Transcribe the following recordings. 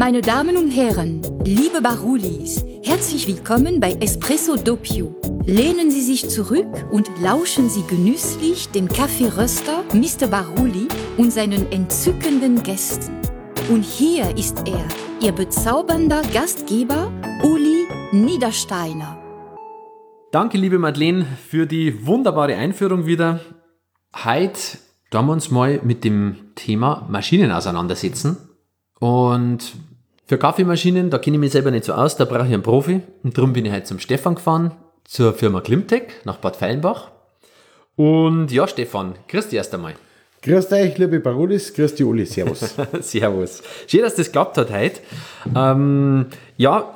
Meine Damen und Herren, liebe Barulis, herzlich willkommen bei Espresso Doppio. Lehnen Sie sich zurück und lauschen Sie genüsslich dem Kaffeeröster Mr. Baruli und seinen entzückenden Gästen. Und hier ist er, Ihr bezaubernder Gastgeber Uli Niedersteiner. Danke, liebe Madeleine, für die wunderbare Einführung wieder. Heute werden wir uns mal mit dem Thema Maschinen auseinandersetzen. Und für Kaffeemaschinen, da kenne ich mich selber nicht so aus, da brauche ich einen Profi. Und darum bin ich heute zum Stefan gefahren, zur Firma Klimtech nach Bad Feilenbach. Und ja, Stefan, grüß dich erst einmal. Grüß euch, liebe Barulis, grüß dich, Uli, servus. servus. Schön, dass das geklappt hat heute. Ähm, ja,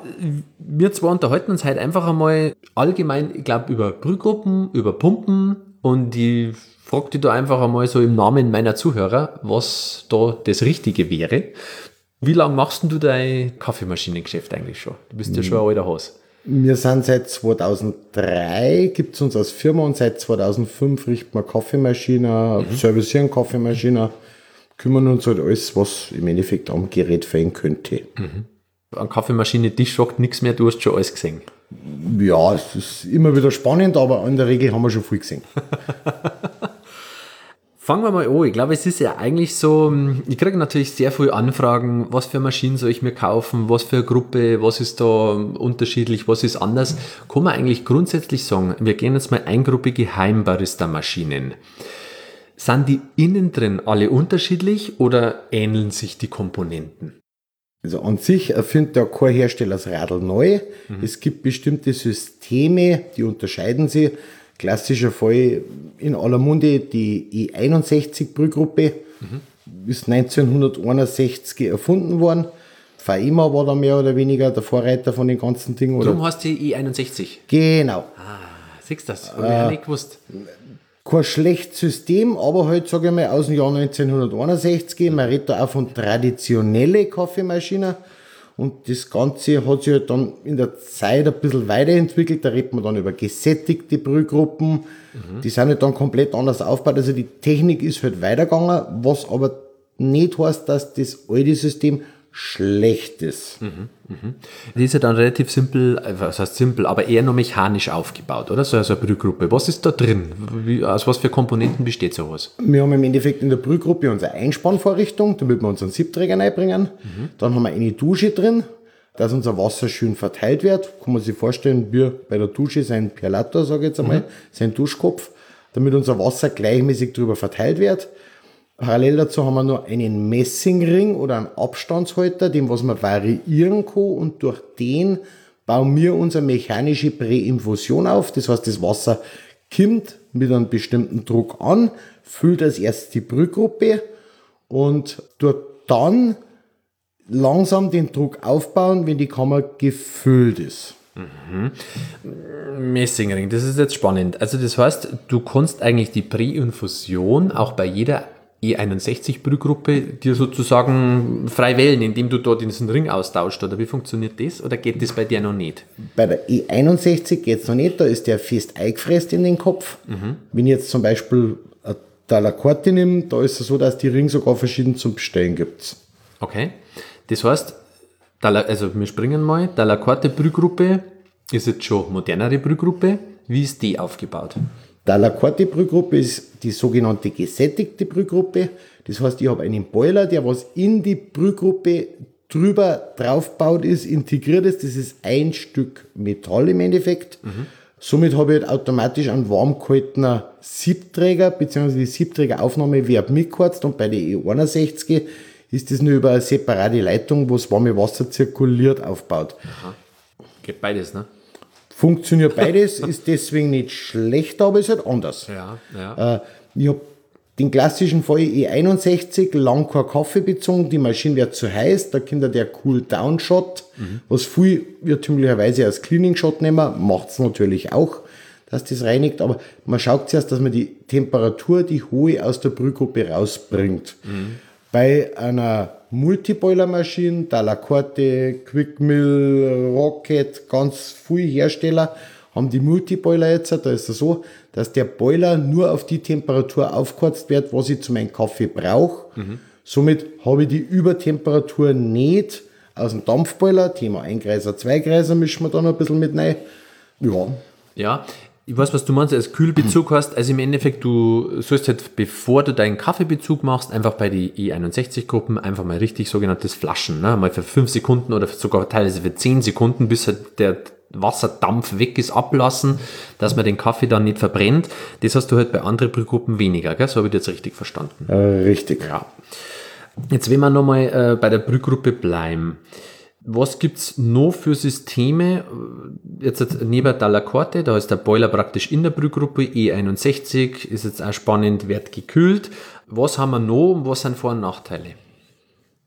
wir zwei unterhalten uns heute einfach einmal allgemein, ich glaube, über Brühgruppen, über Pumpen und ich frage dich da einfach einmal so im Namen meiner Zuhörer, was da das Richtige wäre. Wie lange machst du dein Kaffeemaschinengeschäft eigentlich schon? Du bist ja schon ein alter Haus. Wir sind seit 2003, gibt es uns als Firma und seit 2005 richten wir Kaffeemaschine, mhm. servicieren Kaffeemaschine, kümmern uns halt alles, was im Endeffekt am Gerät fehlen könnte. Mhm. An Kaffeemaschine, dich schockt nichts mehr, du hast schon alles gesehen. Ja, es ist immer wieder spannend, aber in der Regel haben wir schon viel gesehen. Fangen wir mal an. Ich glaube, es ist ja eigentlich so, hm, ich kriege natürlich sehr viele Anfragen, was für Maschinen soll ich mir kaufen, was für eine Gruppe, was ist da unterschiedlich, was ist anders. Kann man eigentlich grundsätzlich sagen, wir gehen jetzt mal eingruppige Heimbarista-Maschinen. Sind die innen drin alle unterschiedlich oder ähneln sich die Komponenten? Also an sich erfindet der kein Hersteller das Radl neu. Mhm. Es gibt bestimmte Systeme, die unterscheiden sich. Klassischer Fall in aller Munde die E61-Brühgruppe, mhm. ist 1961 erfunden worden. FAIMA war da mehr oder weniger der Vorreiter von den ganzen Dingen. Darum hast du E61? Genau. Ah, siehst du das? Habe äh, ich nicht gewusst. Kein schlechtes System, aber halt, sage ich mal, aus dem Jahr 1961. Man redet da auch von traditionellen Kaffeemaschinen. Und das Ganze hat sich halt dann in der Zeit ein bisschen weiterentwickelt. Da redet man dann über gesättigte Brühgruppen. Mhm. Die sind halt dann komplett anders aufgebaut. Also die Technik ist halt weitergegangen, was aber nicht heißt, dass das alte System Schlechtes. Mhm, mhm. Die ist ja dann relativ simpel, äh, was heißt simpel, aber eher nur mechanisch aufgebaut, oder? So also eine Brühgruppe. Was ist da drin? Wie, aus was für Komponenten besteht sowas? Wir haben im Endeffekt in der Brühgruppe unsere Einspannvorrichtung, damit wir unseren Siebträger reinbringen. Mhm. Dann haben wir eine Dusche drin, dass unser Wasser schön verteilt wird. Kann man sich vorstellen, wie bei der Dusche sein Perlator, sage ich jetzt einmal, mhm. sein Duschkopf, damit unser Wasser gleichmäßig drüber verteilt wird. Parallel dazu haben wir noch einen Messingring oder einen Abstandshalter, den was man variieren kann und durch den bauen wir unsere mechanische Präinfusion auf. Das heißt, das Wasser kommt mit einem bestimmten Druck an, füllt als erstes die Brühgruppe und tut dann langsam den Druck aufbauen, wenn die Kammer gefüllt ist. Mhm. Messingring, das ist jetzt spannend. Also das heißt, du kannst eigentlich die Präinfusion auch bei jeder E61-Brühgruppe dir sozusagen frei wählen, indem du dort diesen Ring austauscht? Oder wie funktioniert das? Oder geht das bei dir noch nicht? Bei der E61 geht es noch nicht, da ist der fest eingefräst in den Kopf. Mhm. Wenn ich jetzt zum Beispiel eine Dalacorte nehme, da ist es so, dass die Ring sogar verschieden zum Bestellen gibt. Okay. Das heißt, also wir springen mal, Dalacorte Brühgruppe ist jetzt schon modernere Brühgruppe. Wie ist die aufgebaut? Der Lacorte-Brühgruppe ist die sogenannte gesättigte Brühgruppe. Das heißt, ich habe einen Boiler, der was in die Brühgruppe drüber draufbaut ist, integriert ist. Das ist ein Stück Metall im Endeffekt. Mhm. Somit habe ich halt automatisch einen warm gehaltenen Siebträger, beziehungsweise die Siebträgeraufnahme wird mitgeheizt und bei der E61 ist das nur über eine separate Leitung, wo das warme Wasser zirkuliert, aufbaut. Aha. Geht beides, ne? Funktioniert beides, ist deswegen nicht schlecht, aber ist halt anders. Ja, ja. Äh, ich habe den klassischen Fall E61 lang kein Kaffee bezogen, die Maschine wird zu heiß, da kommt der Cool-Down-Shot, mhm. was viel irrtümlicherweise als Cleaning-Shot nehmen, macht es natürlich auch, dass das reinigt, aber man schaut zuerst, dass man die Temperatur, die hohe aus der Brühgruppe rausbringt. Mhm. Bei einer Multiboiler-Maschine, Dalacorte, Quickmill, Rocket, ganz viele Hersteller haben die Multiboiler jetzt. Da ist es so, dass der Boiler nur auf die Temperatur aufgeheizt wird, was ich zu meinem Kaffee brauche. Mhm. Somit habe ich die Übertemperatur nicht aus dem Dampfboiler. Thema Eingreiser, Zweigreiser mischen wir dann ein bisschen mit rein. Ja. Ja, ich weiß, was du meinst, als Kühlbezug hast. Also im Endeffekt, du sollst halt, bevor du deinen Kaffeebezug machst, einfach bei die E61-Gruppen einfach mal richtig sogenanntes Flaschen, ne? mal für fünf Sekunden oder sogar teilweise für zehn Sekunden, bis halt der Wasserdampf weg ist, ablassen, dass man den Kaffee dann nicht verbrennt. Das hast du halt bei anderen Brühgruppen weniger, gell? so habe ich das jetzt richtig verstanden. Äh, richtig. Ja. Jetzt, wenn wir nochmal äh, bei der Brühgruppe bleiben. Was gibt's noch für Systeme? Jetzt neben der da ist der Boiler praktisch in der Brühgruppe, E61, ist jetzt auch spannend, wird gekühlt. Was haben wir noch und was sind Vor- und Nachteile?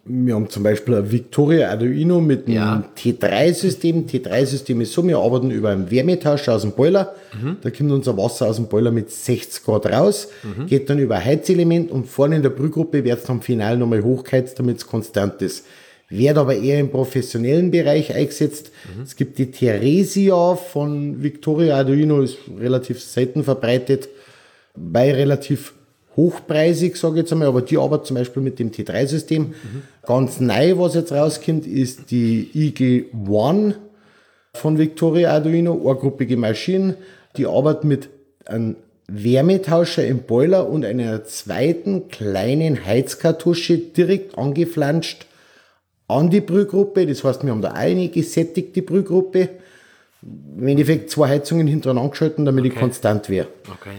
Wir haben zum Beispiel ein Victoria Arduino mit einem Ja. T3-System. T3-System ist so, wir arbeiten über einen Wärmetauscher aus dem Boiler. Da kommt unser Wasser aus dem Boiler mit 60 Grad raus, geht dann über ein Heizelement und vorne in der Brühgruppe wird es dann final nochmal hochgeheizt, damit es konstant ist. Wird aber eher im professionellen Bereich eingesetzt. Es gibt die Theresia von Victoria Arduino, ist relativ selten verbreitet, bei relativ hochpreisig, sage ich jetzt einmal, aber die arbeitet zum Beispiel mit dem T3-System. Ganz neu, was jetzt rauskommt, ist die IG-1 von Victoria Arduino, eine Maschine, die arbeitet mit einem Wärmetauscher im Boiler und einer zweiten kleinen Heizkartusche direkt angeflanscht an die Brühgruppe. Das heißt, wir haben da eine gesättigte Brühgruppe. Im Endeffekt zwei Heizungen hintereinander geschalten, damit die Okay. konstant wäre. Okay.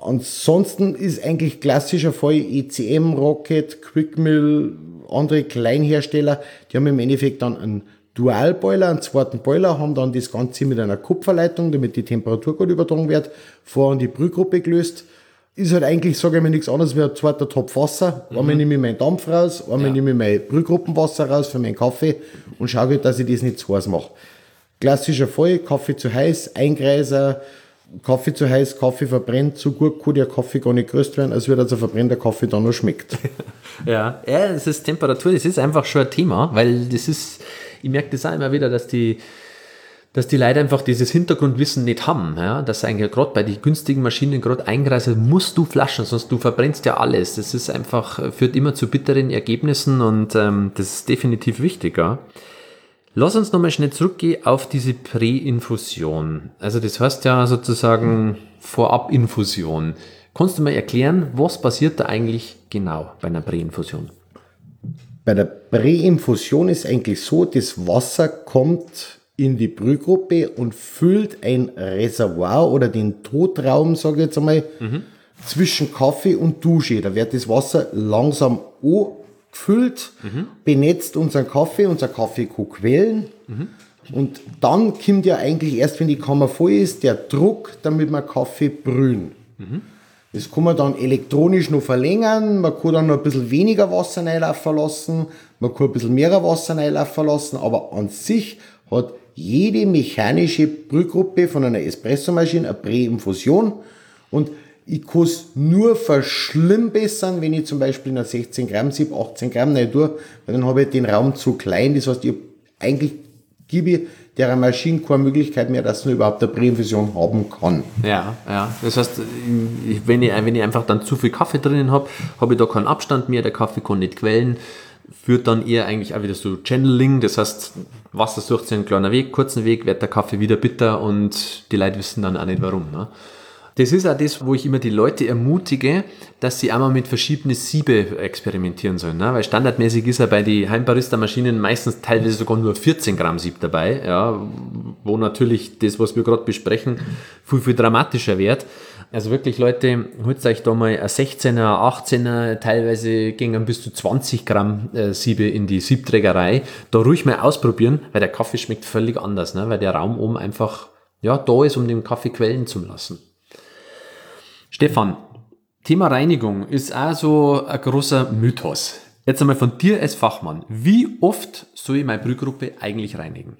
Ansonsten ist eigentlich klassischer Fall ECM, Rocket, Quickmill, andere Kleinhersteller, die haben im Endeffekt dann einen Dualboiler, einen zweiten Boiler, haben dann das Ganze mit einer Kupferleitung, damit die Temperatur gut übertragen wird, vor an die Brühgruppe gelöst. Ist halt eigentlich, sage ich mal, nichts anderes wie ein zweiter Topf Wasser. Einmal nehme ich meinen Dampf raus, einmal Ja. nehme ich mein Brühgruppenwasser raus für meinen Kaffee und schaue halt, dass ich das nicht zu heiß mache. Klassischer Fall, Kaffee zu heiß, Eingreiser, Kaffee zu heiß, Kaffee verbrennt, so gut kann der Kaffee gar nicht geröst werden, als würde also verbrennter Kaffee dann noch schmeckt. Ja, ja, es ist Temperatur, das ist einfach schon ein Thema, weil das ist, ich merke das auch immer wieder, dass die, dass die Leute einfach dieses Hintergrundwissen nicht haben, ja, dass eigentlich gerade bei den günstigen Maschinen, gerade Eingreiser, musst du flaschen, sonst du verbrennst ja alles. Das ist einfach, führt immer zu bitteren Ergebnissen und ähm, das ist definitiv wichtig, ja. Lass uns nochmal schnell zurückgehen auf diese Präinfusion. Also das heißt ja sozusagen Vorabinfusion. Kannst du mal erklären, was passiert da eigentlich genau bei einer Präinfusion? Bei der Präinfusion ist eigentlich so, das Wasser kommt in die Brühgruppe und füllt ein Reservoir oder den Totraum, sage ich jetzt einmal, zwischen Kaffee und Dusche. Da wird das Wasser langsam gefüllt, benetzt unseren Kaffee, unser Kaffee kann quellen. Und dann kommt ja eigentlich erst, wenn die Kammer voll ist, der Druck, damit wir Kaffee brühen. Das kann man dann elektronisch noch verlängern, man kann dann noch ein bisschen weniger Wasser reinlaufen lassen, man kann ein bisschen mehr Wasser reinlaufen lassen, aber an sich hat jede mechanische Brühgruppe von einer Espressomaschine eine Präinfusion und ich kann es nur verschlimmbessern, wenn ich zum Beispiel in einer 16 Gramm Sieb 18 Gramm rein tue, weil dann habe ich den Raum zu klein, das heißt, ich eigentlich gebe ich der Maschine keine Möglichkeit mehr, dass man überhaupt eine Präinfusion haben kann. Ja, ja. Das heißt, wenn ich, wenn ich einfach dann zu viel Kaffee drinnen habe, habe ich da keinen Abstand mehr, der Kaffee kann nicht quellen, führt dann eher eigentlich auch wieder so Channeling, das heißt, Wasser sucht sich einen kleinen Weg, kurzen Weg, wird der Kaffee wieder bitter und die Leute wissen dann auch nicht warum. Ne? Das ist auch das, wo ich immer die Leute ermutige, dass sie einmal mit verschiedenen Siebe experimentieren sollen. Ne? Weil standardmäßig ist ja bei den Heimbarista-Maschinen meistens teilweise sogar nur 14 Gramm Sieb dabei, ja, wo natürlich das, was wir gerade besprechen, viel, viel dramatischer wird. Also wirklich, Leute, holt euch da mal ein 16er, 18er, teilweise gingen bis zu 20 Gramm äh, Siebe in die Siebträgerei. Da ruhig mal ausprobieren, weil der Kaffee schmeckt völlig anders, ne? weil der Raum oben einfach ja, da ist, um den Kaffee quellen zu lassen. Stefan, Thema Reinigung ist auch so ein großer Mythos. Jetzt einmal von dir als Fachmann. Wie oft soll ich meine Brühgruppe eigentlich reinigen?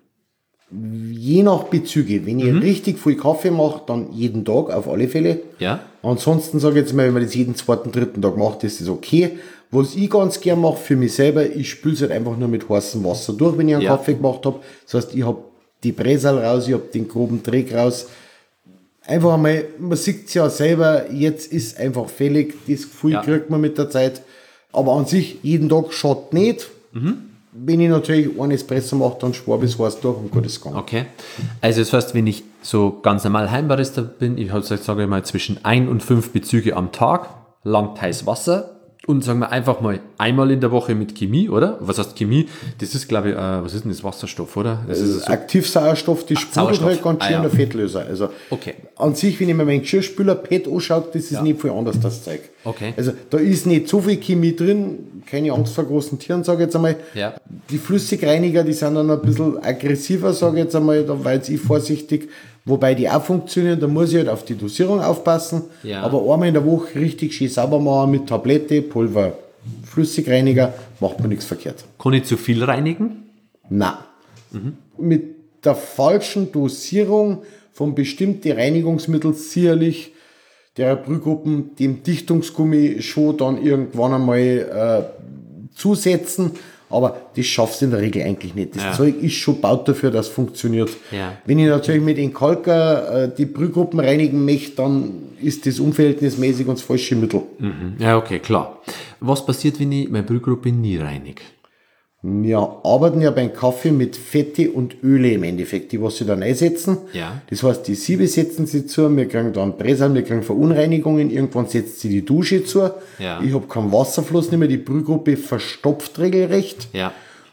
Je nach Bezüge. Wenn ich richtig viel Kaffee mache, dann jeden Tag auf alle Fälle. Ja? Ansonsten sage ich jetzt mal, wenn man das jeden zweiten, dritten Tag macht, ist das okay. Was ich ganz gern mache für mich selber, ich spüle es halt einfach nur mit heißem Wasser durch, wenn ich einen Ja. Kaffee gemacht habe. Das heißt, ich habe die Bresal raus, ich habe den groben Dreck raus. Einfach einmal, man sieht es ja selber, jetzt ist einfach fällig, das Gefühl Ja. kriegt man mit der Zeit. Aber an sich, jeden Tag schaut nicht. Wenn ich natürlich einen Espresso mache, dann spare bis heiß durch und gut ist gegangen. Okay. Also das heißt, wenn ich so ganz normal Heimbarista bin, ich habe sage ich mal zwischen ein und fünf Bezüge am Tag, langt heiß Wasser und sagen wir einfach mal einmal in der Woche mit Chemie, oder? Was heißt Chemie? Das ist, glaube ich, äh, was ist denn das Wasserstoff, oder? Das ist so, Aktivsauerstoff, die sprudelt Sauerstoff. halt ganz Ah, schön ja. der Fettlöser. Also Okay. an sich, wenn ich mir meinen Geschirrspüler PET anschaue, das ist nicht viel anders, das Zeug. Okay. Also da ist nicht so viel Chemie drin, keine Angst vor großen Tieren, sage ich jetzt einmal. Ja. Die Flüssigreiniger, die sind dann ein bisschen aggressiver, sage ich jetzt einmal, da war jetzt ich vorsichtig. Wobei die auch funktionieren, da muss ich halt auf die Dosierung aufpassen. Ja. Aber einmal in der Woche richtig schön sauber machen mit Tablette, Pulver, Flüssigreiniger, macht man nichts verkehrt. kann ich zu viel reinigen? Na. Mit der falschen Dosierung von bestimmten Reinigungsmitteln sicherlich der Brühgruppen dem Dichtungsgummi schon dann irgendwann einmal äh, zusetzen. Aber das schaffst du in der Regel eigentlich nicht. Das Ja. Zeug ist schon baut dafür, dass es funktioniert. Ja. Wenn ich natürlich mit Enkalker äh, die Brühgruppen reinigen möchte, dann ist das unverhältnismäßig und das falsche Mittel. Ja, okay, klar. Was passiert, wenn ich meine Brühgruppe nie reinige? Wir arbeiten ja beim Kaffee mit Fette und Öle im Endeffekt, die was sie dann einsetzen. Ja. Das heißt, die Siebe setzen sie zu, wir kriegen dann Bresal, wir kriegen Verunreinigungen, irgendwann setzt sie die Dusche zu. Ja. Ich habe keinen Wasserfluss nicht mehr, die Brühgruppe verstopft regelrecht. Ja.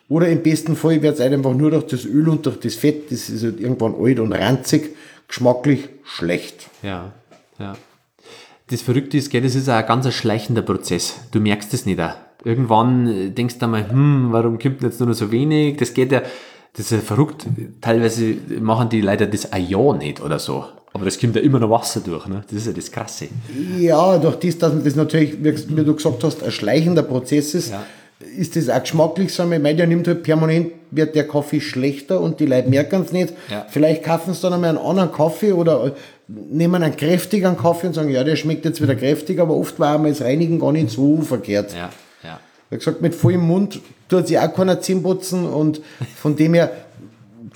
Oder im besten Fall wird es einfach nur durch das Öl und durch das Fett, das ist halt irgendwann alt und ranzig, geschmacklich schlecht. Ja, ja. Das Verrückte ist, gell, das ist auch ein ganz schleichender Prozess. Du merkst es nicht auch. Irgendwann äh, denkst du einmal, hm, warum kommt denn jetzt nur noch so wenig? Das geht ja, das ist ja verrückt. Teilweise machen die leider das ein Jahr nicht oder so. Aber das kommt ja immer noch Wasser durch, ne? Das ist ja das Krasse. Ja, durch das, dass das natürlich, wie du gesagt hast, ein schleichender Prozess ist, Ja. ist das auch geschmacklich. Ich meine, der nimmt halt permanent, wird der Kaffee schlechter und die Leute merken es nicht. Ja. Vielleicht kaufen sie dann einmal einen anderen Kaffee oder äh, nehmen einen kräftigeren Kaffee und sagen, ja, der schmeckt jetzt wieder kräftig, aber oft war einmal das Reinigen gar nicht so verkehrt. Ja, Wie gesagt, mit vollem Mund tut sich auch keiner Zähne putzen und von dem her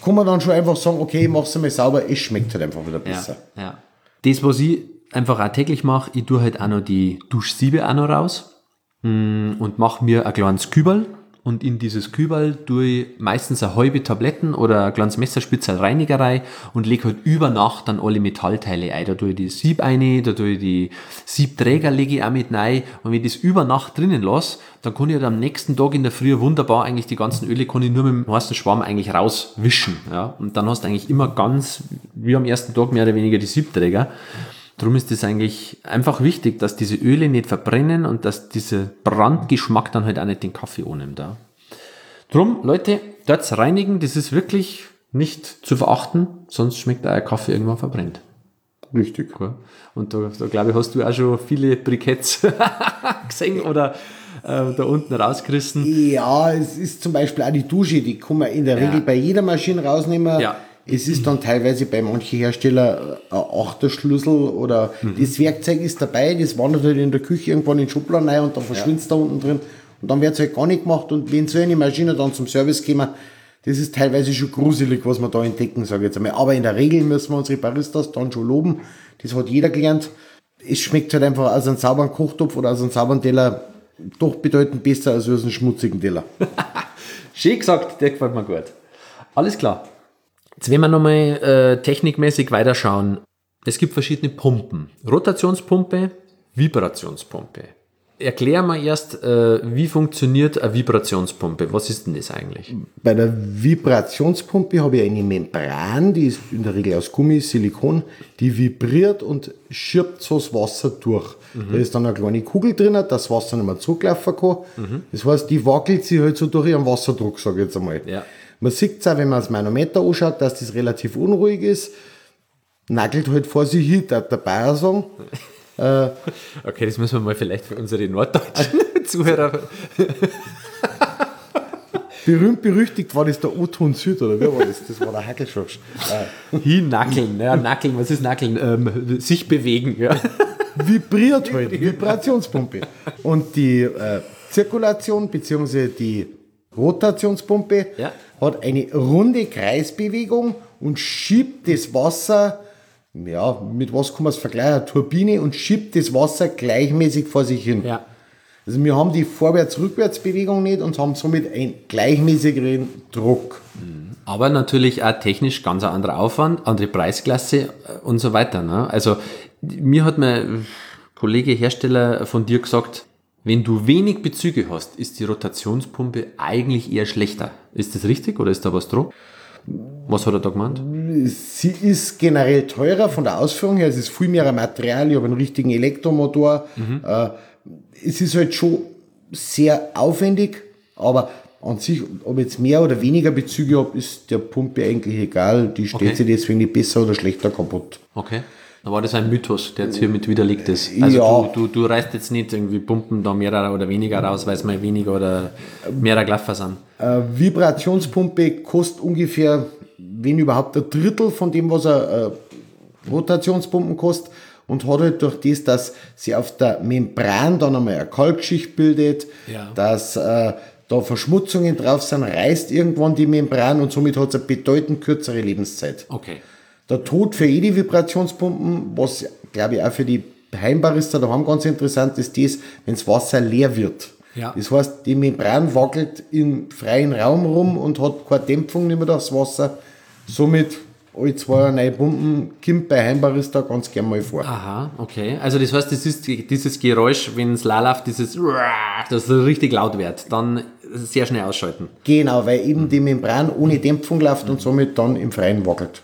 kann man dann schon einfach sagen, okay, ich mach's einmal sauber, es schmeckt halt einfach wieder besser. Ja, ja. Das, was ich einfach auch täglich mache, ich tue halt auch noch die Duschsiebe auch noch raus mm, und mache mir ein kleines Kübel und in dieses Kübel tue ich meistens eine halbe Tabletten oder ein kleines Messerspitzel Reinigerei und lege halt über Nacht dann alle Metallteile ein. Da tue ich die Sieb ein, da tue ich die Siebträger lege ich auch mit rein und wenn ich das über Nacht drinnen lasse, dann kann ich halt am nächsten Tag in der Früh wunderbar eigentlich die ganzen Öle kann ich nur mit dem heißen Schwamm eigentlich rauswischen. Ja? Und dann hast du eigentlich immer ganz, wie am ersten Tag mehr oder weniger die Siebträger. Darum ist es eigentlich einfach wichtig, dass diese Öle nicht verbrennen und dass dieser Brandgeschmack dann halt auch nicht den Kaffee annimmt. Ja. Drum, Leute, dort reinigen, das ist wirklich nicht zu verachten, sonst schmeckt auch ein Kaffee irgendwann verbrennt. Richtig. Gell? Und da, da glaube ich, hast du auch schon viele Briketts gesehen oder äh, da unten rausgerissen. Ja, es ist zum Beispiel auch die Dusche, die kann man in der Ja. Regel bei jeder Maschine rausnehmen. Ja. Es ist dann teilweise bei manchen Herstellern ein Achterschlüssel oder Mhm. das Werkzeug ist dabei, das wandert halt in der Küche irgendwann in den Schubladen rein und dann verschwindet es da unten drin. Und dann wird es halt gar nicht gemacht. Und wenn so eine Maschine dann zum Service kommen, das ist teilweise schon gruselig, was wir da entdecken, sage ich jetzt einmal. Aber in der Regel müssen wir unsere Baristas dann schon loben. Das hat jeder gelernt. Es schmeckt halt einfach aus einem sauberen Kochtopf oder aus einem sauberen Teller doch bedeutend besser als aus einem schmutzigen Teller. Schön gesagt, der gefällt mir gut. Alles klar. Jetzt werden wir nochmal äh, technikmäßig weiterschauen. Es gibt verschiedene Pumpen. Rotationspumpe, Vibrationspumpe. Erklär mal erst, äh, wie funktioniert eine Vibrationspumpe? Was ist denn das eigentlich? Bei der Vibrationspumpe habe ich eine Membran, die ist in der Regel aus Gummi, Silikon, die vibriert und schirbt so das Wasser durch. Da ist dann eine kleine Kugel drin, dass das Wasser nicht mehr zurücklaufen kann. Das heißt, die wackelt sich halt so durch ihren Wasserdruck, sage ich jetzt einmal. Ja. Man sieht es auch, wenn man das Manometer anschaut, dass das relativ unruhig ist. Nagelt halt vor sich hin, der Bayer sagen. Okay, das müssen wir mal vielleicht für unsere norddeutschen Zuhörer. Berühmt berüchtigt war das der O-Ton Süd, oder wer war das? Das war der Hackelschorsch. Äh, Hinnackeln. Ja, nackeln, was ist nackeln? Ähm, sich bewegen. Ja. vibriert halt, Vibrationspumpe. Und die äh, Zirkulation bzw. die Rotationspumpe Ja. hat eine runde Kreisbewegung und schiebt das Wasser, ja, mit was kann man es vergleichen? Turbine und schiebt das Wasser gleichmäßig vor sich hin. ja. Also wir haben die Vorwärts-Rückwärts-Bewegung nicht und haben somit einen gleichmäßigeren Druck. Aber natürlich auch technisch ganz ein anderer Aufwand, andere Preisklasse äh, und so weiter. Ne? Also mir hat mein Kollege Hersteller von dir gesagt, wenn du wenig Bezüge hast, ist die Rotationspumpe eigentlich eher schlechter. Ist das richtig oder ist da was dran? Was hat er da gemeint? Sie ist generell teurer von der Ausführung her. Es ist viel mehr Material. Ich habe einen richtigen Elektromotor. Äh, es ist halt schon sehr aufwendig, aber an sich, ob ich jetzt mehr oder weniger Bezüge habe, ist der Pumpe eigentlich egal. Die steht Okay. sich deswegen nicht besser oder schlechter kaputt. Okay. Da war das ein Mythos, der jetzt hiermit widerlegt ist. Also Ja. du, du, du reißt jetzt nicht irgendwie Pumpen da mehr oder weniger raus, weil es mal weniger oder mehr Glaffer sind. Eine Vibrationspumpe kostet ungefähr, wenn überhaupt, ein Drittel von dem, was eine äh, Rotationspumpen kostet. Und hat halt durch das, dass sie auf der Membran dann einmal eine Kalkschicht bildet, Ja. dass äh, da Verschmutzungen drauf sind, reißt irgendwann die Membran und somit hat es eine bedeutend kürzere Lebenszeit. Okay. Der Tod für jede Vibrationspumpen, was glaube ich auch für die Heimbarister daheim ganz interessant ist, das, wenn das Wasser leer wird. Ja. Das heißt, die Membran wackelt im freien Raum rum und hat keine Dämpfung nicht mehr das Wasser. Somit alle zwei neue Pumpen kommt bei Heimbarista ganz gern mal vor. Aha, okay. Also das heißt, das ist die- dieses Geräusch, wenn es läuft, dieses das richtig laut wird, dann sehr schnell ausschalten. Genau, weil eben die Membran ohne Dämpfung läuft und somit dann im Freien wackelt.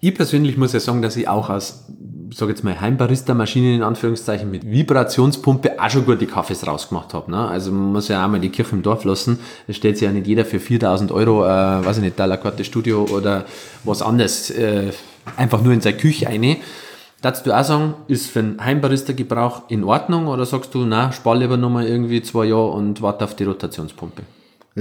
Ich persönlich muss ja sagen, dass ich auch aus, sag jetzt mal, Heimbarista-Maschinen in Anführungszeichen mit Vibrationspumpe auch schon gute Kaffees rausgemacht habe. Ne? Also man muss ja auch mal die Kirche im Dorf lassen. Es stellt sich ja nicht jeder für 4000 Euro, äh, weiß ich nicht, Dalakarte Studio oder was anderes, äh, einfach nur in seine Küche eine. Darfst du auch sagen, ist für einen Heimbarista-Gebrauch in Ordnung oder sagst du, na, spar lieber nochmal irgendwie zwei Jahre und warte auf die Rotationspumpe?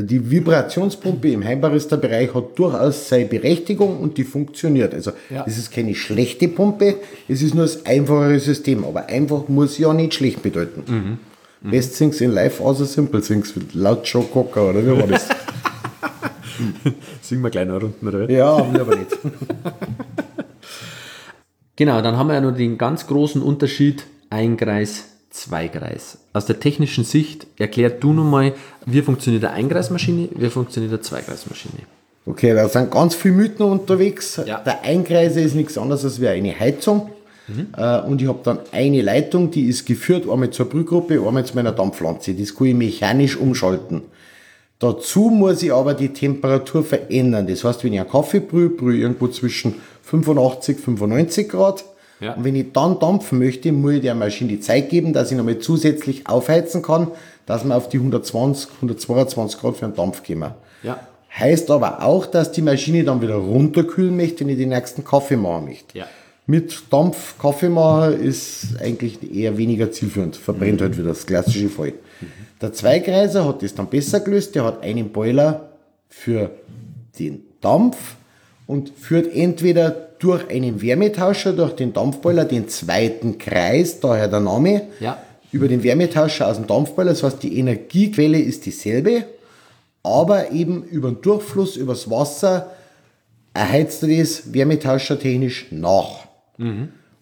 Die Vibrationspumpe im Heimbarista-Bereich hat durchaus seine Berechtigung und die funktioniert. Also Ja. es ist keine schlechte Pumpe, es ist nur das einfachere System. Aber einfach muss ja nicht schlecht bedeuten. Best things in life, außer simple things, laut Joe Cocker, oder wie war das? Singen wir noch Runden, oder? ja, wir aber nicht. Genau, dann haben wir ja noch den ganz großen Unterschied Einkreis, Zweikreis. Aus der technischen Sicht erklär du nun mal, wie funktioniert eine Einkreismaschine, wie funktioniert eine Zweikreismaschine. Okay, da sind ganz viele Mythen unterwegs. Ja. Der Einkreiser ist nichts anderes als wie eine Heizung. Äh, Und ich habe dann eine Leitung, die ist geführt, einmal zur Brühgruppe, einmal zu meiner Dampfpflanze. Das kann ich mechanisch umschalten. Dazu muss ich aber die Temperatur verändern. Das heißt, wenn ich einen Kaffee brühe, brühe ich irgendwo zwischen 85, 95 Grad. Ja. Und wenn ich dann dampfen möchte, muss ich der Maschine die Zeit geben, dass ich nochmal zusätzlich aufheizen kann, dass wir auf die 120, 122 Grad für einen Dampf kommen. Ja. Heißt aber auch, dass die Maschine dann wieder runterkühlen möchte, wenn ich den nächsten Kaffee machen möchte. Ja. Mit Dampf Kaffee machen ist eigentlich eher weniger zielführend. Verbrennt halt wieder das klassische Fall. Der Zweigreiser hat das dann besser gelöst. Der hat einen Boiler für den Dampf und führt entweder durch einen Wärmetauscher, durch den Dampfboiler, den zweiten Kreis, daher der Name, Ja. über den Wärmetauscher aus dem Dampfboiler. Das heißt, die Energiequelle ist dieselbe, aber eben über den Durchfluss, übers Wasser erheizt er das wärmetauschertechnisch nach.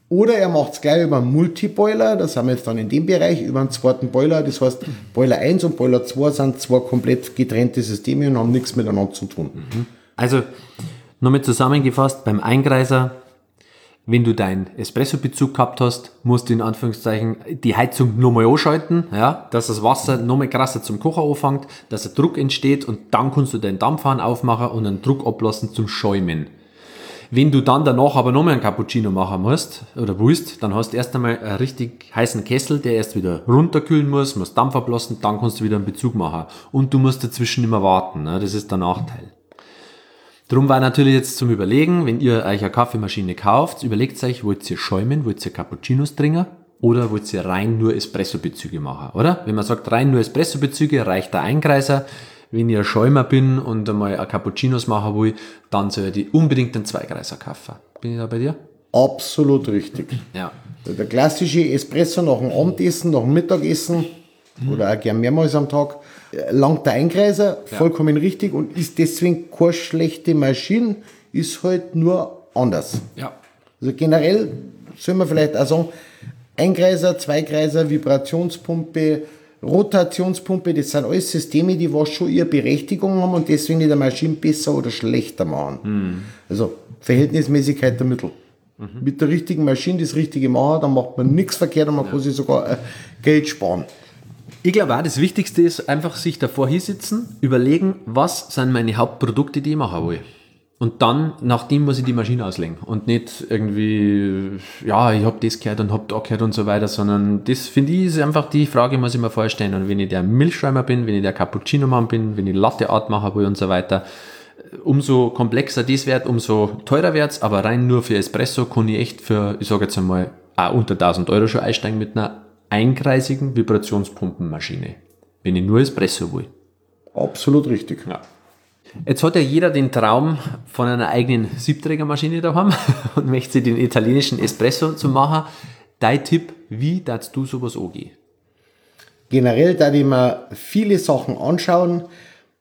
Oder er macht es gleich über einen Multiboiler, da sind wir jetzt dann in dem Bereich, über einen zweiten Boiler. Das heißt, Boiler 1 und Boiler 2 sind zwei komplett getrennte Systeme und haben nichts miteinander zu tun. Also, nochmal zusammengefasst, beim Einkreiser, wenn du deinen Espresso-Bezug gehabt hast, musst du in Anführungszeichen die Heizung nochmal anschalten, ja, dass das Wasser nochmal krasser zum Kochen anfängt, dass ein Druck entsteht und dann kannst du den Dampfhahn aufmachen und einen Druck ablassen zum Schäumen. Wenn du dann danach aber nochmal einen Cappuccino machen musst oder willst, dann hast du erst einmal einen richtig heißen Kessel, der erst wieder runterkühlen muss, musst Dampf ablassen, dann kannst du wieder einen Bezug machen. Und du musst dazwischen immer warten, ne? das ist der Nachteil. Drum war natürlich jetzt zum Überlegen, wenn ihr euch eine Kaffeemaschine kauft, überlegt euch, wollt ihr schäumen, wollt ihr Cappuccinos trinken oder wollt ihr rein nur Espresso-Bezüge machen, oder? Wenn man sagt, rein nur Espresso-Bezüge, reicht der Einkreiser. Wenn ein Schäumer bin und einmal ein Cappuccinos machen will, dann sollte ich unbedingt einen Zweikreiser kaufen. Bin ich da bei dir? Absolut richtig. Ja. Der klassische Espresso nach dem Abendessen, nach dem Mittagessen oder auch gern mehrmals am Tag, langt der Einkreiser, vollkommen richtig und ist deswegen keine schlechte Maschine, ist halt nur anders. Ja. Also generell soll man vielleicht auch sagen, Eingreiser, Zweigreiser, Vibrationspumpe, Rotationspumpe, das sind alles Systeme, die was schon ihre Berechtigung haben und deswegen nicht der Maschine besser oder schlechter machen. Mhm. Also Verhältnismäßigkeit der Mittel. Mit der richtigen Maschine das richtige machen, dann macht man nichts verkehrt und man kann sich sogar äh, Geld sparen. Ich glaube auch, das Wichtigste ist einfach sich davor hinsitzen, überlegen, was sind meine Hauptprodukte, die ich machen will. Und dann, nach dem muss ich die Maschine auslegen. Und nicht irgendwie, ja, ich habe das gehört und habe da gehört und so weiter, sondern das finde ich ist einfach die Frage, muss ich mir vorstellen. Und wenn ich der Milchschäumer bin, wenn ich der Cappuccino-Mann bin, wenn ich Latte Art machen will und so weiter, umso komplexer das wird, umso teurer wird's. Aber rein nur für Espresso kann ich echt für, ich sage jetzt einmal, auch unter 1000 Euro schon einsteigen mit einer einkreisigen Vibrationspumpenmaschine. Wenn ich nur Espresso will. Absolut richtig. Ja. Jetzt hat ja jeder den Traum von einer eigenen Siebträgermaschine daheim und möchte sich den italienischen Espresso zu machen. Dein Tipp, wie darfst du sowas angehen? Generell, da ich mir viele Sachen anschauen,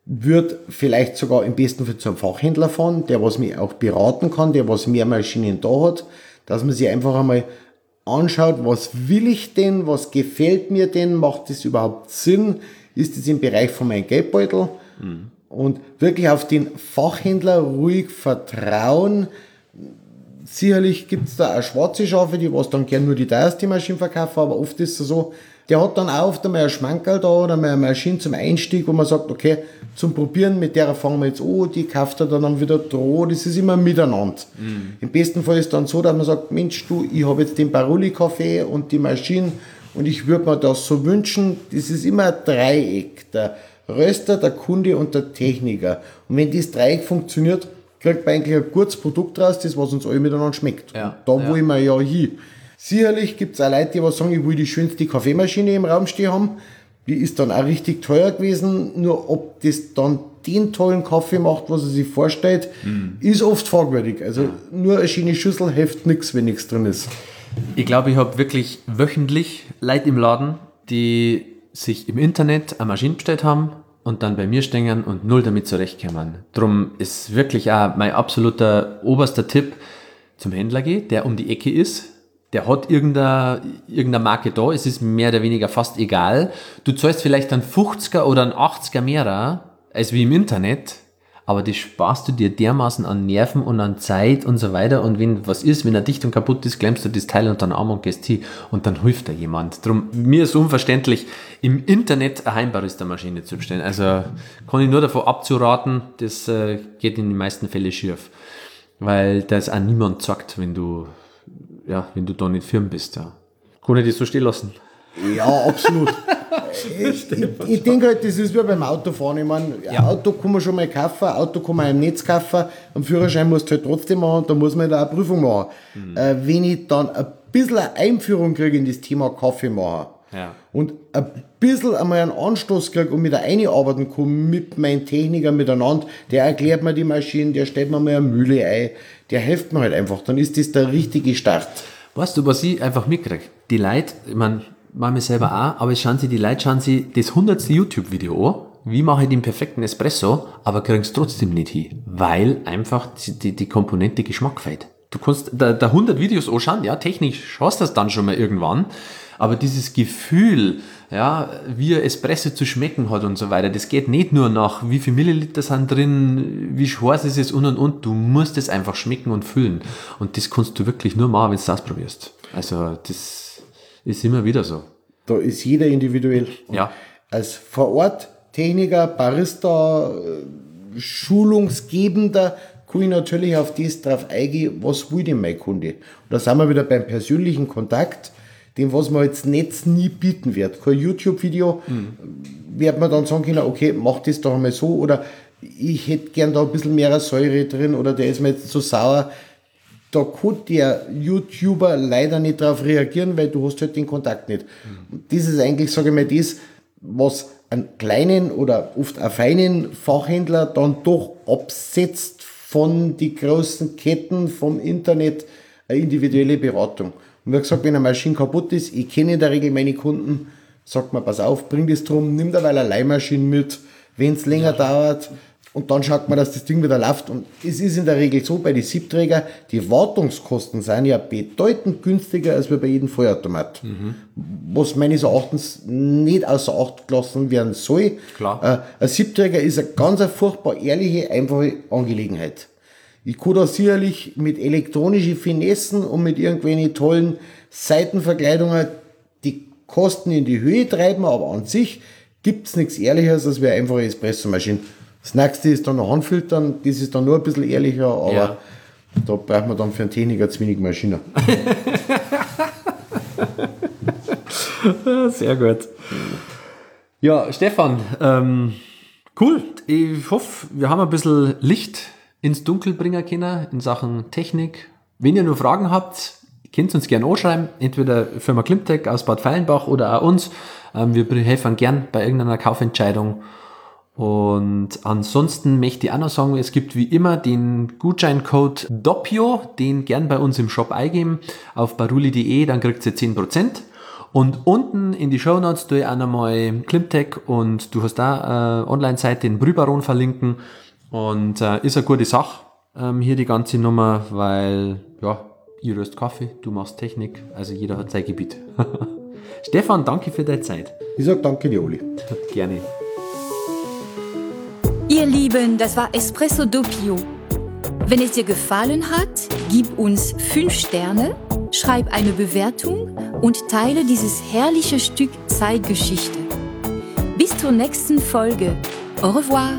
wird vielleicht sogar im besten Fall zum Fachhändler fahren, der was mich auch beraten kann, der was mehr Maschinen da hat, dass man sich einfach einmal anschaut, was will ich denn, was gefällt mir denn, macht das überhaupt Sinn, ist das im Bereich von meinem Geldbeutel und wirklich auf den Fachhändler ruhig vertrauen. Sicherlich gibt es da auch schwarze Schafe, die was dann gern nur die teuerste Maschine verkaufen, aber oft ist es so, der hat dann auch oft einmal ein Schmankerl da oder mal eine Maschine zum Einstieg, wo man sagt, okay, zum Probieren, mit der fangen wir jetzt an, die kauft er dann wieder droh, das ist immer miteinander. Im besten Fall ist dann so, dass man sagt, Mensch, du, ich habe jetzt den Barulli-Kaffee und die Maschine und ich würde mir das so wünschen, das ist immer ein Dreieck, der Röster, der Kunde und der Techniker. Und wenn das Dreieck funktioniert, kriegt man eigentlich ein gutes Produkt raus, das was uns alle miteinander schmeckt. Ja, Da ja. wollen wir ja hin. Sicherlich gibt es auch Leute, die was sagen, ich will die schönste Kaffeemaschine im Raum stehen haben. Die ist dann auch richtig teuer gewesen. Nur ob das dann den tollen Kaffee macht, was er sich vorstellt, Mhm. ist oft fragwürdig. Also nur eine schöne Schüssel hilft nichts, wenn nichts drin ist. Ich glaube, ich habe wirklich wöchentlich Leute im Laden, die sich im Internet eine Maschine bestellt haben und dann bei mir stehen und null damit zurechtkommen. Drum ist wirklich auch mein absoluter oberster Tipp zum Händler gehen, der um die Ecke ist. Der hat irgendeine, irgendeine Marke da, es ist mehr oder weniger fast egal. Du zahlst vielleicht einen 50er oder einen 80er mehr als wie im Internet, aber das sparst du dir dermaßen an Nerven und an Zeit und so weiter. Und wenn was ist, wenn eine Dichtung kaputt ist, klemmst du das Teil unter den Arm und gehst hin und dann hilft dir jemand. Drum, mir ist unverständlich, im Internet eine Heimbaristermaschine zu bestellen. Also kann ich nur davon abzuraten, das äh, geht in den meisten Fällen schief. Weil das auch niemand sagt, wenn du, ja, wenn du da nicht firm bist. Ja. Kann ich das so stehen lassen? Ja, absolut. ich, ich, ich denke halt, das ist wie beim Autofahren. Ich meine, ein Auto kann man schon mal kaufen, Auto kann man im Netz kaufen, einen Führerschein musst du halt trotzdem machen, da muss man halt auch eine Prüfung machen. Äh, wenn ich dann ein bisschen eine Einführung kriege in das Thema Kaffee machen Ja. Und ein bisschen einmal einen Anstoß kriege und mit da einarbeiten kann mit meinen Technikern miteinander, der erklärt mir die Maschinen, der stellt mir mal eine Mühle ein, der hilft mir halt einfach, dann ist das der richtige Start. Weißt du, was ich einfach mitkriege? Die Leute, ich meine, machen wir selber auch, aber schauen sie, die Leute schauen sie das hundertste YouTube-Video an, wie mache ich den perfekten Espresso, aber kriegen es trotzdem nicht hin, weil einfach die, die, die Komponente Geschmack fehlt. Du kannst da, da 100 Videos anschauen, ja, technisch hast du das dann schon mal irgendwann, aber dieses Gefühl, ja, wie Espresso zu schmecken hat und so weiter, das geht nicht nur nach, wie viel Milliliter sind drin, wie schwarz ist es und und und, du musst es einfach schmecken und fühlen. Und das kannst du wirklich nur machen, wenn du das ausprobierst. Also, das ist immer wieder so. Da ist jeder individuell. Und Ja. Als vor Ort Techniker, Barista, äh, Schulungsgebender kann ich natürlich auf das drauf eingehen, was will denn mein Kunde. Und da sind wir wieder beim persönlichen Kontakt, dem was man jetzt Netz nie bieten wird. Kein YouTube-Video wird man dann sagen können, okay, mach das doch einmal so oder ich hätte gern da ein bisschen mehr Säure drin oder der ist mir jetzt zu sauer da kann der YouTuber leider nicht darauf reagieren, weil du hast halt den Kontakt nicht. Und das ist eigentlich, sage ich mal, das, was einen kleinen oder oft einen feinen Fachhändler dann doch absetzt von die großen Ketten vom Internet, eine individuelle Beratung. Und wie gesagt, wenn eine Maschine kaputt ist, ich kenne in der Regel meine Kunden, sagt mir, pass auf, bring das drum, nimm da weil eine Leihmaschine mit, wenn es länger dauert. und dann schaut man, dass das Ding wieder läuft. Und es ist in der Regel so, bei den Siebträger, die Wartungskosten sind ja bedeutend günstiger als bei jedem Vollautomat. Mhm. Was meines Erachtens nicht außer Acht gelassen werden soll. Klar. Äh, ein Siebträger ist eine ganz eine furchtbar ehrliche, einfache Angelegenheit. Ich kann da sicherlich mit elektronischen Finessen und mit irgendwelchen tollen Seitenverkleidungen die Kosten in die Höhe treiben, aber an sich gibt es nichts Ehrliches als wir einfache Espressomaschine. Das nächste ist dann noch Handfiltern, das ist dann nur ein bisschen ehrlicher, aber ja. da braucht man dann für einen Techniker zu wenig Maschine. Sehr gut. Ja, Stefan, ähm, cool. Ich hoffe, wir haben ein bisschen Licht ins Dunkel bringen können in Sachen Technik. Wenn ihr nur Fragen habt, könnt ihr uns gerne anschreiben, entweder Firma Klimtech aus Bad Feilenbach oder auch uns. Ähm, wir helfen gern bei irgendeiner Kaufentscheidung. Und ansonsten möchte ich auch noch sagen, es gibt wie immer den Gutscheincode DOPIO, den gern bei uns im Shop eingeben auf baruli.de, dann kriegt ihr 10%. Und unten in die Show Notes tue ich auch nochmal Klimtech und du hast da äh, Online-Seite den Brühbaron verlinken. Und äh, ist eine gute Sache, ähm, hier die ganze Nummer, weil ja, ihr röst Kaffee, du machst Technik, also jeder hat sein Gebiet. Stefan, danke für deine Zeit. Ich sag danke dir, Oli. Gerne. Ihr Lieben, das war Espresso Doppio. Wenn es dir gefallen hat, gib uns 5 Sterne, schreib eine Bewertung und teile dieses herrliche Stück Zeitgeschichte. Bis zur nächsten Folge. Au revoir.